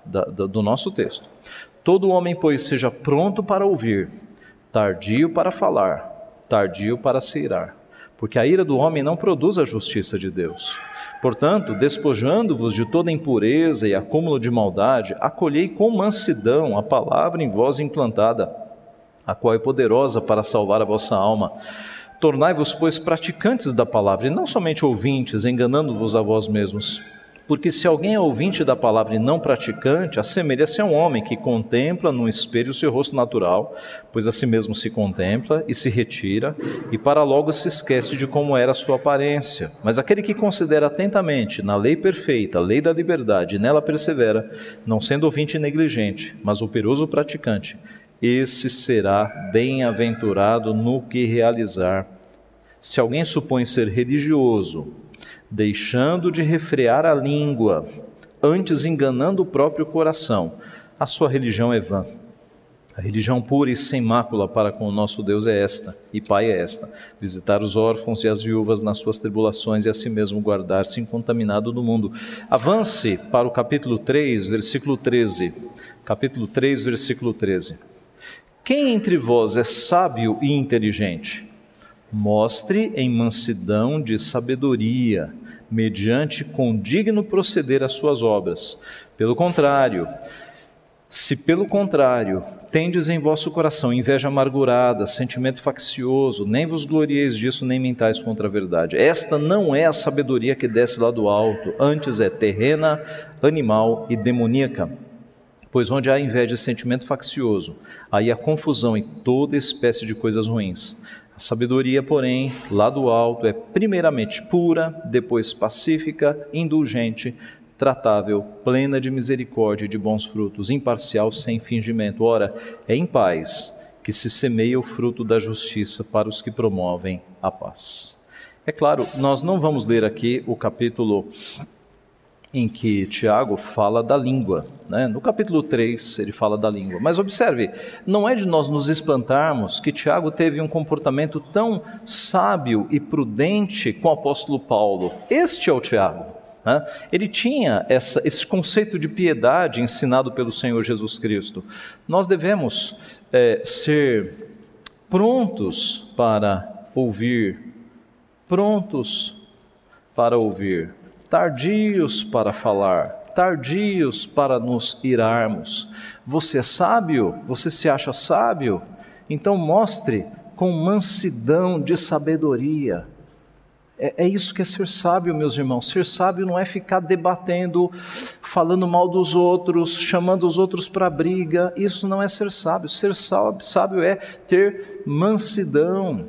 da, da, do nosso texto. Todo homem, pois, seja pronto para ouvir, tardio para falar, tardio para se irar. Porque a ira do homem não produz a justiça de Deus. Portanto, despojando-vos de toda impureza e acúmulo de maldade, acolhei com mansidão a palavra em vós implantada, a qual é poderosa para salvar a vossa alma. Tornai-vos, pois, praticantes da palavra, e não somente ouvintes, enganando-vos a vós mesmos. Porque se alguém é ouvinte da palavra e não praticante, assemelha-se a um homem que contempla no espelho o seu rosto natural, pois a si mesmo se contempla e se retira, e para logo se esquece de como era a sua aparência. Mas aquele que considera atentamente na lei perfeita, a lei da liberdade, e nela persevera, não sendo ouvinte negligente, mas operoso praticante, esse será bem-aventurado no que realizar. Se alguém supõe ser religioso, deixando de refrear a língua, antes enganando o próprio coração, a sua religião é vã. A religião pura e sem mácula para com o nosso Deus é esta, e Pai é esta: visitar os órfãos e as viúvas nas suas tribulações e a si mesmo guardar-se incontaminado do mundo. Avance para o capítulo 3, versículo 13. Capítulo 3, versículo 13. Quem entre vós é sábio e inteligente? Mostre em mansidão de sabedoria, mediante condigno proceder as suas obras. Pelo contrário, se pelo contrário tendes em vosso coração inveja amargurada, sentimento faccioso, nem vos glorieis disso, nem mentais contra a verdade. Esta não é a sabedoria que desce lá do alto, antes é terrena, animal e demoníaca. Pois onde há inveja e sentimento faccioso, aí há confusão e toda espécie de coisas ruins. A sabedoria, porém, lá do alto, é primeiramente pura, depois pacífica, indulgente, tratável, plena de misericórdia e de bons frutos, imparcial, sem fingimento. Ora, é em paz que se semeia o fruto da justiça para os que promovem a paz. É claro, nós não vamos ler aqui o capítulo em que Tiago fala da língua. Né? No capítulo 3, ele fala da língua. Mas observe, não é de nós nos espantarmos que Tiago teve um comportamento tão sábio e prudente com o apóstolo Paulo. Este é o Tiago. Né? Ele tinha essa, esse conceito de piedade ensinado pelo Senhor Jesus Cristo. Nós devemos é, ser prontos para ouvir, prontos para ouvir tardios para falar, tardios para nos irarmos. Você é sábio? Você se acha sábio? Então mostre com mansidão de sabedoria. É, é, isso que é ser sábio, meus irmãos. Ser sábio não é ficar debatendo, falando mal dos outros, chamando os outros para briga. Isso não é ser sábio. Ser sábio, é ter mansidão,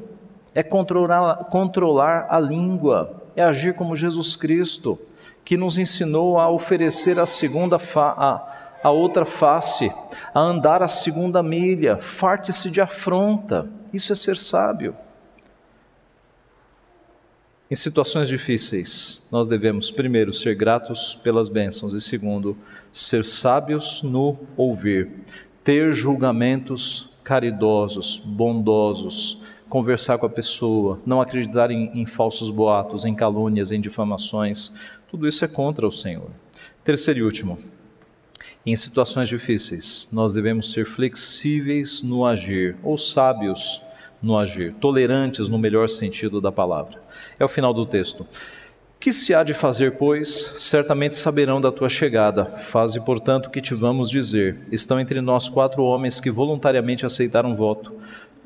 é controlar, controlar a língua é agir como Jesus Cristo, que nos ensinou a oferecer a segunda a, a outra face, a andar a segunda milha, farte-se de afronta. Isso é ser sábio. Em situações difíceis, nós devemos, primeiro, ser gratos pelas bênçãos, e segundo, ser sábios no ouvir, ter julgamentos caridosos, bondosos, conversar com a pessoa, não acreditar em, em falsos boatos, em calúnias, em difamações. Tudo isso é contra o Senhor. Terceiro e último, em situações difíceis, nós devemos ser flexíveis no agir, ou sábios no agir, tolerantes no melhor sentido da palavra. É o final do texto. Que se há de fazer, pois? Certamente saberão da tua chegada. Faze, portanto, o que te vamos dizer. Estão entre nós quatro homens que voluntariamente aceitaram voto.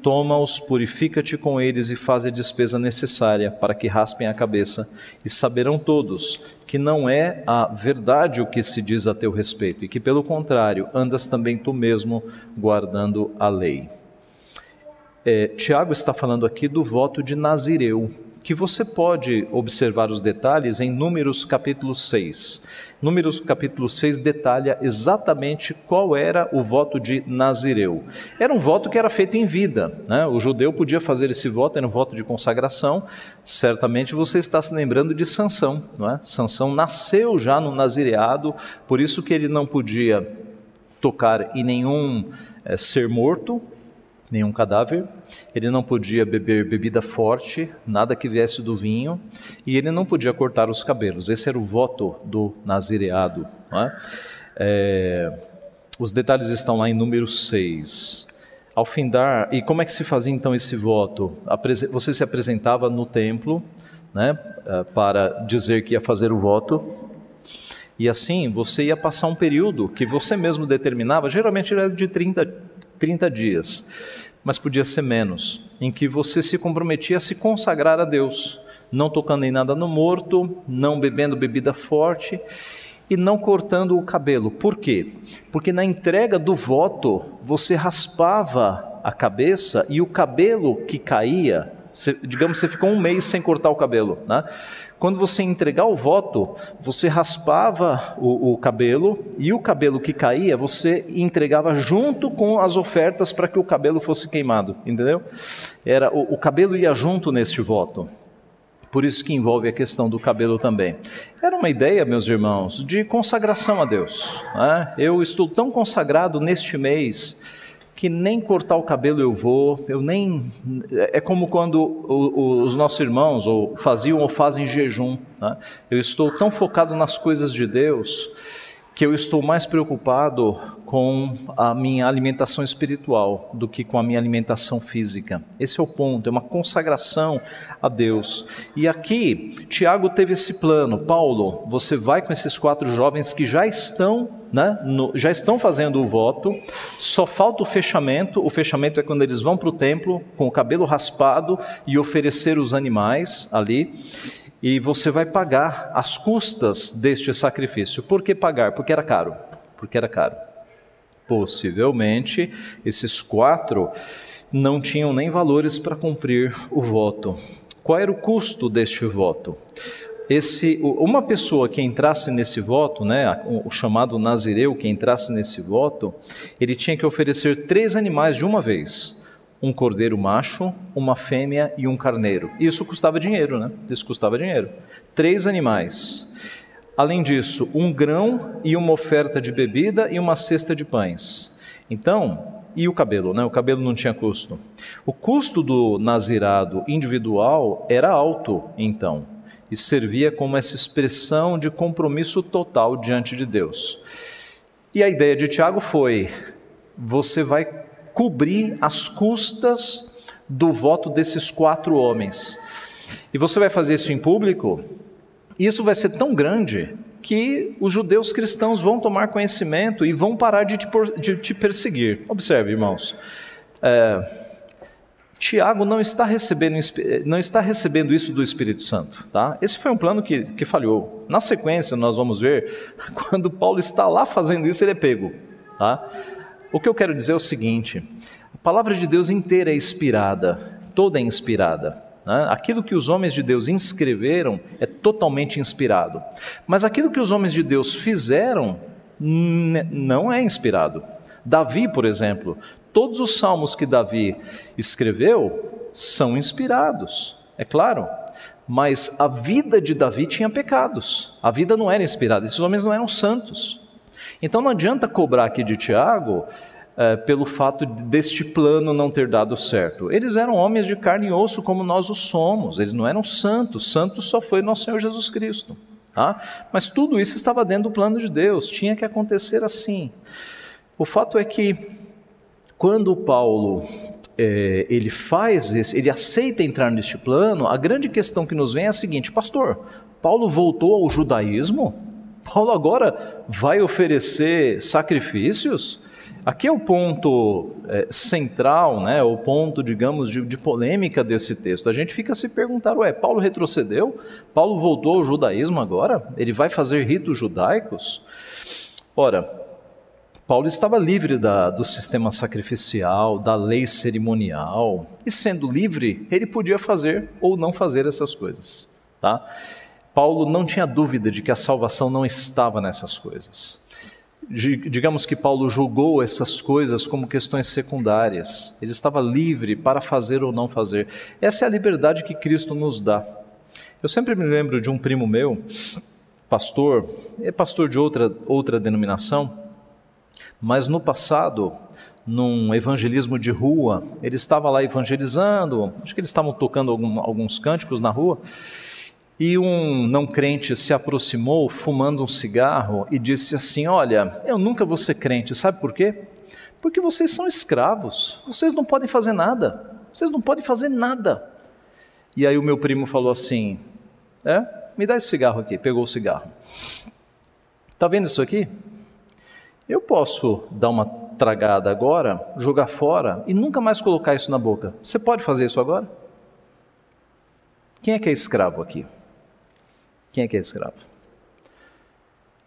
Toma-os, purifica-te com eles e faz a despesa necessária para que raspem a cabeça, e saberão todos que não é a verdade o que se diz a teu respeito, e que, pelo contrário, andas também tu mesmo guardando a lei. É, Tiago está falando aqui do voto de Nazireu que você pode observar os detalhes em Números capítulo 6. Números capítulo 6 detalha exatamente qual era o voto de Nazireu. Era um voto que era feito em vida. Né? O judeu podia fazer esse voto, era um voto de consagração. Certamente você está se lembrando de Sansão. Não é? Sansão nasceu já no nazireado, por isso que ele não podia tocar em nenhum é, ser morto, nenhum cadáver, ele não podia beber bebida forte, nada que viesse do vinho, e ele não podia cortar os cabelos. Esse era o voto do nazireado. É? É, os detalhes estão lá em número 6. Ao findar, e como é que se fazia então esse voto? Você se apresentava no templo né, eh, para dizer que ia fazer o voto, e assim você ia passar um período que você mesmo determinava, geralmente era de 30, 30 dias mas podia ser menos, em que você se comprometia a se consagrar a Deus, não tocando em nada no morto, não bebendo bebida forte e não cortando o cabelo. Por quê? Porque na entrega do voto você raspava a cabeça e o cabelo que caía, digamos, você ficou um mês sem cortar o cabelo, né? Quando você entregar o voto, você raspava o, o, cabelo e o cabelo que caía você entregava junto com as ofertas para que o cabelo fosse queimado, entendeu? Era o, o cabelo ia junto neste voto. Por isso que envolve a questão do cabelo também. Era uma ideia, meus irmãos, de consagração a Deus. Né? Eu estou tão consagrado neste mês que nem cortar o cabelo eu vou, eu nem. É como quando os nossos irmãos ou faziam ou fazem jejum. Né? Eu estou tão focado nas coisas de Deus que eu estou mais preocupado com a minha alimentação espiritual do que com a minha alimentação física. Esse é o ponto, é uma consagração a Deus. E aqui, Tiago teve esse plano: Paulo, você vai com esses quatro jovens que já estão, né, no, já estão fazendo o voto, só falta o fechamento. O fechamento é quando eles vão para o templo com o cabelo raspado e oferecer os animais ali e você vai pagar as custas deste sacrifício. Por que pagar? Porque era caro. Porque era caro. Possivelmente, esses quatro não tinham nem valores para cumprir o voto. Qual era o custo deste voto? Esse, uma pessoa que entrasse nesse voto, né, o chamado nazireu que entrasse nesse voto, ele tinha que oferecer três animais de uma vez um cordeiro macho, uma fêmea e um carneiro. Isso custava dinheiro, né? Isso custava dinheiro. Três animais. Além disso, um grão e uma oferta de bebida e uma cesta de pães. Então, e o cabelo, né? O cabelo não tinha custo. O custo do nazirado individual era alto, então, e servia como essa expressão de compromisso total diante de Deus. E a ideia de Tiago foi: você vai cobrir as custas do voto desses quatro homens. E você vai fazer isso em público, e isso vai ser tão grande que os judeus cristãos vão tomar conhecimento e vão parar de te, de te perseguir. Observe, irmãos. É, Tiago não está, recebendo, não está recebendo isso do Espírito Santo. Tá? Esse foi um plano que, que falhou. Na sequência, nós vamos ver, quando Paulo está lá fazendo isso, ele é pego. Tá? O que eu quero dizer é o seguinte: a palavra de Deus inteira é inspirada, toda é inspirada. Né? Aquilo que os homens de Deus inscreveram é totalmente inspirado, mas aquilo que os homens de Deus fizeram não é inspirado. Davi, por exemplo, todos os salmos que Davi escreveu são inspirados, é claro, mas a vida de Davi tinha pecados, a vida não era inspirada, esses homens não eram santos. Então não adianta cobrar aqui de Tiago é, pelo fato deste plano não ter dado certo. Eles eram homens de carne e osso como nós o somos, eles não eram santos, santo só foi nosso Senhor Jesus Cristo. Tá? Mas tudo isso estava dentro do plano de Deus, tinha que acontecer assim. O fato é que quando Paulo é, ele faz esse, ele aceita entrar neste plano, a grande questão que nos vem é a seguinte, pastor, Paulo voltou ao judaísmo? Paulo agora vai oferecer sacrifícios? Aqui é o ponto é, central, né, o ponto, digamos, de, de, polêmica desse texto. A gente fica se perguntar: ué, Paulo retrocedeu? Paulo voltou ao judaísmo agora? Ele vai fazer ritos judaicos? Ora, Paulo estava livre da, do sistema sacrificial, da lei cerimonial, e sendo livre, ele podia fazer ou não fazer essas coisas. Tá? Paulo não tinha dúvida de que a salvação não estava nessas coisas. Digamos que Paulo julgou essas coisas como questões secundárias. Ele estava livre para fazer ou não fazer. Essa é a liberdade que Cristo nos dá. Eu sempre me lembro de um primo meu, pastor, é pastor de outra, outra denominação, mas no passado, num evangelismo de rua, ele estava lá evangelizando, acho que eles estavam tocando algum, alguns cânticos na rua, e um não crente se aproximou fumando um cigarro e disse assim: Olha, eu nunca vou ser crente, sabe por quê? Porque vocês são escravos, vocês não podem fazer nada, vocês não podem fazer nada. E aí o meu primo falou assim: É, me dá esse cigarro aqui, pegou o cigarro. Está vendo isso aqui? Eu posso dar uma tragada agora, jogar fora e nunca mais colocar isso na boca. Você pode fazer isso agora? Quem é que é escravo aqui? Quem é que é escravo?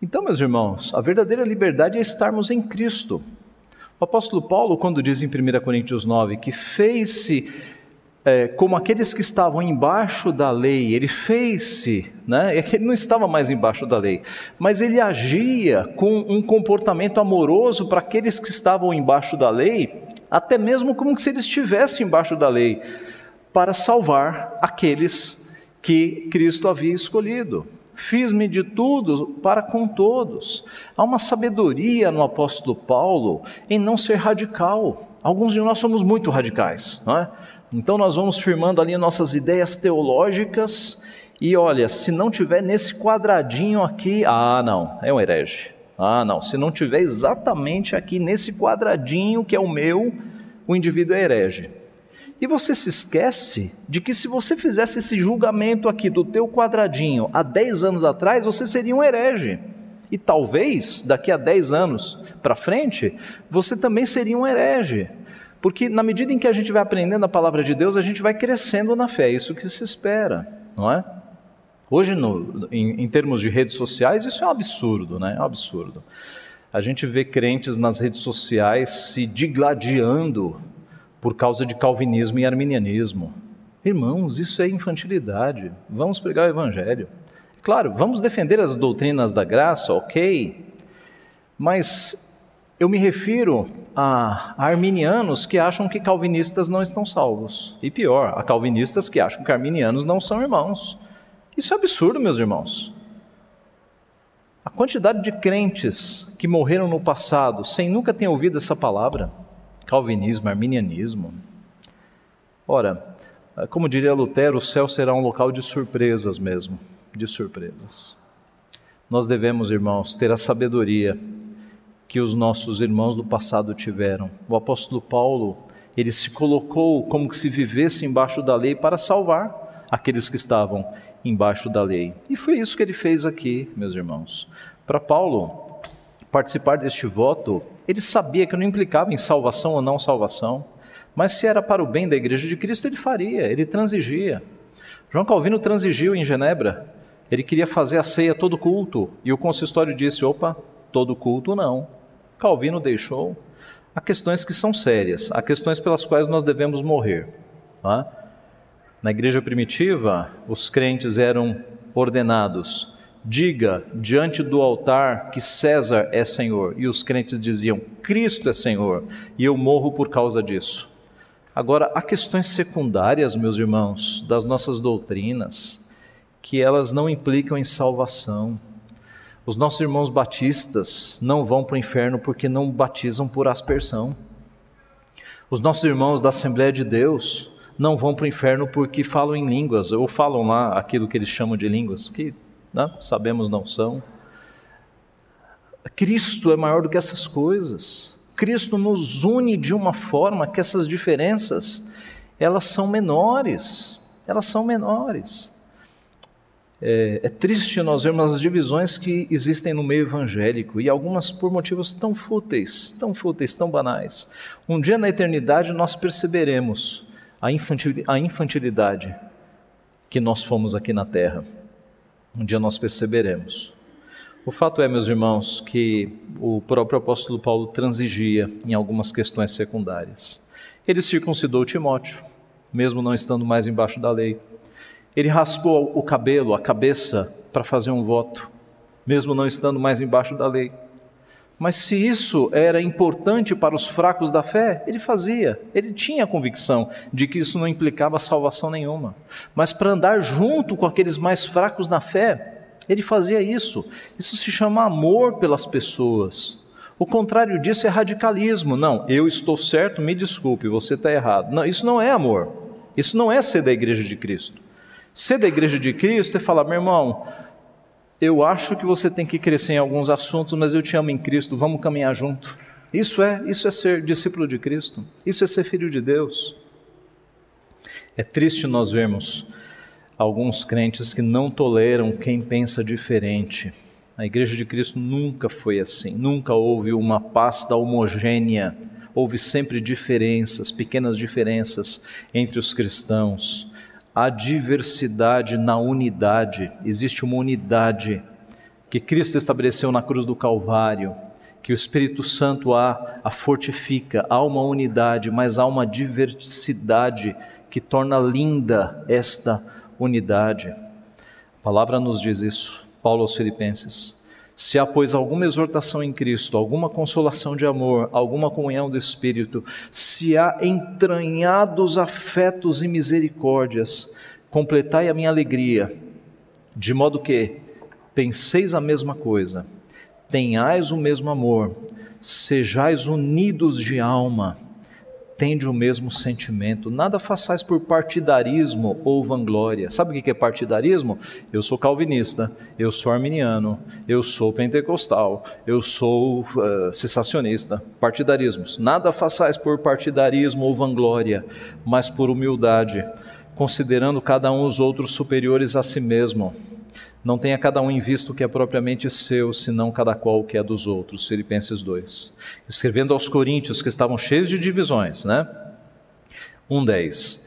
Então, meus irmãos, a verdadeira liberdade é estarmos em Cristo. O apóstolo Paulo, quando diz em 1 Coríntios 9 que fez-se é, como aqueles que estavam embaixo da lei, ele fez-se, né? É que ele não estava mais embaixo da lei, mas ele agia com um comportamento amoroso para aqueles que estavam embaixo da lei, até mesmo como se eles estivessem embaixo da lei, para salvar aqueles que Cristo havia escolhido. Fiz-me de tudo para com todos. Há uma sabedoria no apóstolo Paulo em não ser radical. Alguns de nós somos muito radicais, não é? Então nós vamos firmando ali nossas ideias teológicas e olha, se não tiver nesse quadradinho aqui, ah, não, é um herege. Ah, não, se não tiver exatamente aqui nesse quadradinho que é o meu, o indivíduo é herege. E você se esquece de que se você fizesse esse julgamento aqui do teu quadradinho há 10 anos atrás, você seria um herege. E talvez daqui a 10 anos para frente, você também seria um herege. Porque na medida em que a gente vai aprendendo a palavra de Deus, a gente vai crescendo na fé, é isso que se espera, não é? Hoje, no, em, em termos de redes sociais, isso é um absurdo, né? É um absurdo. A gente vê crentes nas redes sociais se digladiando por causa de calvinismo e arminianismo. Irmãos, isso é infantilidade. Vamos pregar o evangelho. Claro, vamos defender as doutrinas da graça, ok, mas eu me refiro a arminianos que acham que calvinistas não estão salvos. E pior, a calvinistas que acham que arminianos não são irmãos. Isso é absurdo, meus irmãos. A quantidade de crentes que morreram no passado sem nunca ter ouvido essa palavra calvinismo, arminianismo. Ora, como diria Lutero, o céu será um local de surpresas mesmo, de surpresas. Nós devemos, irmãos, ter a sabedoria que os nossos irmãos do passado tiveram. O apóstolo Paulo, ele se colocou como que se vivesse embaixo da lei para salvar aqueles que estavam embaixo da lei. E foi isso que ele fez aqui, meus irmãos. Para Paulo, participar deste voto ele sabia que não implicava em salvação ou não salvação, mas se era para o bem da igreja de Cristo, ele faria, ele transigia. João Calvino transigiu em Genebra. Ele queria fazer a ceia todo culto, e o consistório disse: opa, todo culto não. Calvino deixou. Há questões que são sérias, há questões pelas quais nós devemos morrer. Tá? Na igreja primitiva, os crentes eram ordenados Diga diante do altar que César é Senhor. E os crentes diziam: Cristo é Senhor, e eu morro por causa disso. Agora, há questões secundárias, meus irmãos, das nossas doutrinas, que elas não implicam em salvação. Os nossos irmãos batistas não vão para o inferno porque não batizam por aspersão. Os nossos irmãos da Assembleia de Deus não vão para o inferno porque falam em línguas, ou falam lá aquilo que eles chamam de línguas, que né? sabemos não são. Cristo é maior do que essas coisas. Cristo nos une de uma forma que essas diferenças elas são menores. Elas são menores. É, é, triste nós vermos as divisões que existem no meio evangélico e algumas por motivos tão fúteis, tão fúteis, tão banais. Um dia na eternidade nós perceberemos a, infantil, a infantilidade que nós fomos aqui na terra. Um dia nós perceberemos. O fato é, meus irmãos, que o próprio apóstolo Paulo transigia em algumas questões secundárias. Ele circuncidou Timóteo, mesmo não estando mais embaixo da lei. Ele raspou o cabelo, a cabeça, para fazer um voto, mesmo não estando mais embaixo da lei. Mas se isso era importante para os fracos da fé, ele fazia. Ele tinha a convicção de que isso não implicava salvação nenhuma. Mas para andar junto com aqueles mais fracos na fé, ele fazia isso. Isso se chama amor pelas pessoas. O contrário disso é radicalismo. Não, eu estou certo, me desculpe, você está errado. Não, isso não é amor. Isso não é ser da igreja de Cristo. Ser da igreja de Cristo é falar, meu irmão, eu acho que você tem que crescer em alguns assuntos, mas eu te amo em Cristo, vamos caminhar junto. Isso é, isso é ser discípulo de Cristo. Isso é ser filho de Deus. É triste nós vermos alguns crentes que não toleram quem pensa diferente. A igreja de Cristo nunca foi assim, nunca houve uma pasta homogênea, houve sempre diferenças, pequenas diferenças entre os cristãos a diversidade na unidade. Existe uma unidade que Cristo estabeleceu na cruz do Calvário, que o Espírito Santo a, a fortifica. Há uma unidade, mas há uma diversidade que torna linda esta unidade. A palavra nos diz isso, Paulo aos Filipenses. Se há, pois, alguma exortação em Cristo, alguma consolação de amor, alguma comunhão do Espírito, se há entranhados afetos e misericórdias, completai a minha alegria, de modo que penseis a mesma coisa, tenhais o mesmo amor, sejais unidos de alma, tende o mesmo sentimento. Nada façais por partidarismo ou vanglória. Sabe o que é partidarismo? Eu sou calvinista, eu sou arminiano, eu sou pentecostal, eu sou uh, cessacionista. Partidarismos. Nada façais por partidarismo ou vanglória, mas por humildade, considerando cada um os outros superiores a si mesmo não tenha cada um em vista o que é propriamente seu, senão cada qual o que é dos outros. Filipenses 2. Escrevendo aos coríntios que estavam cheios de divisões, né? 1:10.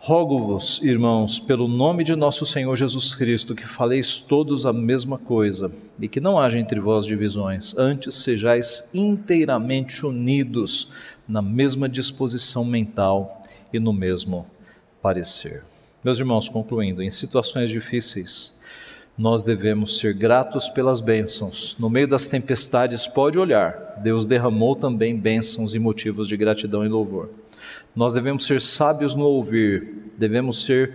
Rogo-vos, irmãos, pelo nome de nosso Senhor Jesus Cristo, que faleis todos a mesma coisa, e que não haja entre vós divisões, antes sejais inteiramente unidos na mesma disposição mental e no mesmo parecer. Meus irmãos, concluindo, em situações difíceis, nós devemos ser gratos pelas bênçãos. No meio das tempestades, pode olhar, Deus derramou também bênçãos e motivos de gratidão e louvor. Nós devemos ser sábios no ouvir, devemos ser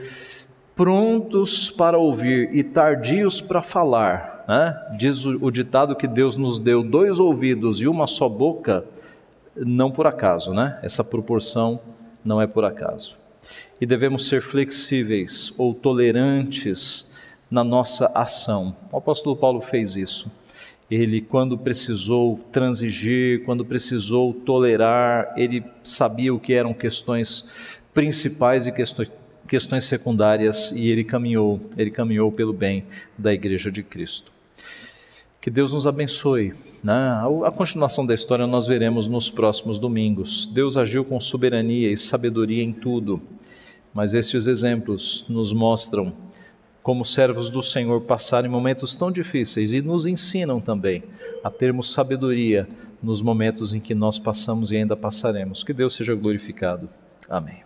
prontos para ouvir e tardios para falar. Né? Diz o, o ditado que Deus nos deu dois ouvidos e uma só boca, não por acaso, né? Essa proporção não é por acaso. E devemos ser flexíveis ou tolerantes na nossa ação. O apóstolo Paulo fez isso. Ele, quando precisou transigir, quando precisou tolerar, ele sabia o que eram questões principais e questões, secundárias e ele caminhou, ele caminhou pelo bem da igreja de Cristo. Que Deus nos abençoe. Né? A continuação da história nós veremos nos próximos domingos. Deus agiu com soberania e sabedoria em tudo, mas estes exemplos nos mostram como servos do Senhor, passarem momentos tão difíceis e nos ensinam também a termos sabedoria nos momentos em que nós passamos e ainda passaremos. Que Deus seja glorificado. Amém.